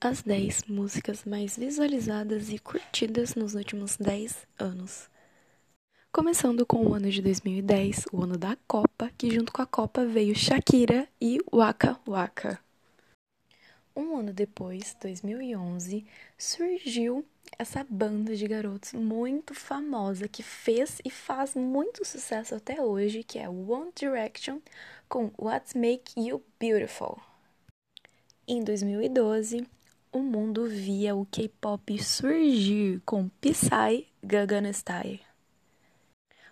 as 10 músicas mais visualizadas e curtidas nos últimos 10 anos. Começando com o ano de 2010, o ano da Copa, que junto com a Copa veio Shakira e Waka Waka. Um ano depois, 2011, surgiu essa banda de garotos muito famosa que fez e faz muito sucesso até hoje, que é One Direction com What Make You Beautiful. Em 2012, o mundo via o K-pop surgir com Psy Gangnam Style.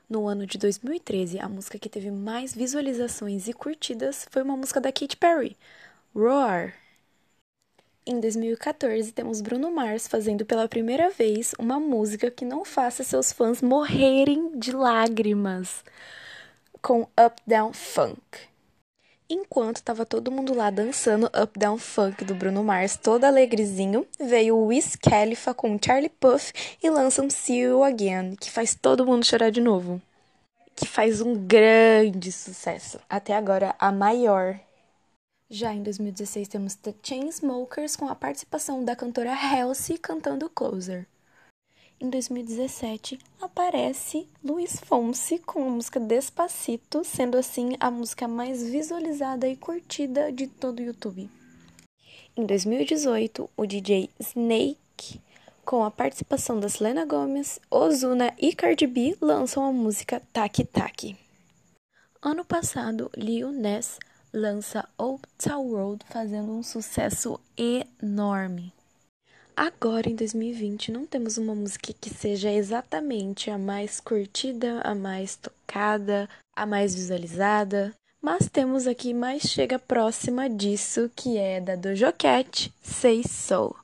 No ano de 2013, a música que teve mais visualizações e curtidas foi uma música da Katy Perry, Roar. Em 2014, temos Bruno Mars fazendo pela primeira vez uma música que não faça seus fãs morrerem de lágrimas, com Up Down Funk. Enquanto estava todo mundo lá dançando Up Down Funk do Bruno Mars, todo alegrezinho, veio o Wiz Khalifa com Charlie Puth e lançam See You Again, que faz todo mundo chorar de novo. Que faz um grande sucesso. Até agora, a maior. Já em 2016 temos The Chainsmokers com a participação da cantora Halsey cantando Closer. Em 2017, aparece Luiz Fonsi com a música Despacito, sendo assim a música mais visualizada e curtida de todo o YouTube. Em 2018, o DJ Snake, com a participação da Selena Gomez, Ozuna e Cardi B, lançam a música Taki Taki. Ano passado, Lil Nas lança Old Town Road, fazendo um sucesso enorme. Agora, em 2020, não temos uma música que seja exatamente a mais curtida, a mais tocada, a mais visualizada, mas temos aqui mais chega próxima disso, que é da Doja Cat, Say So.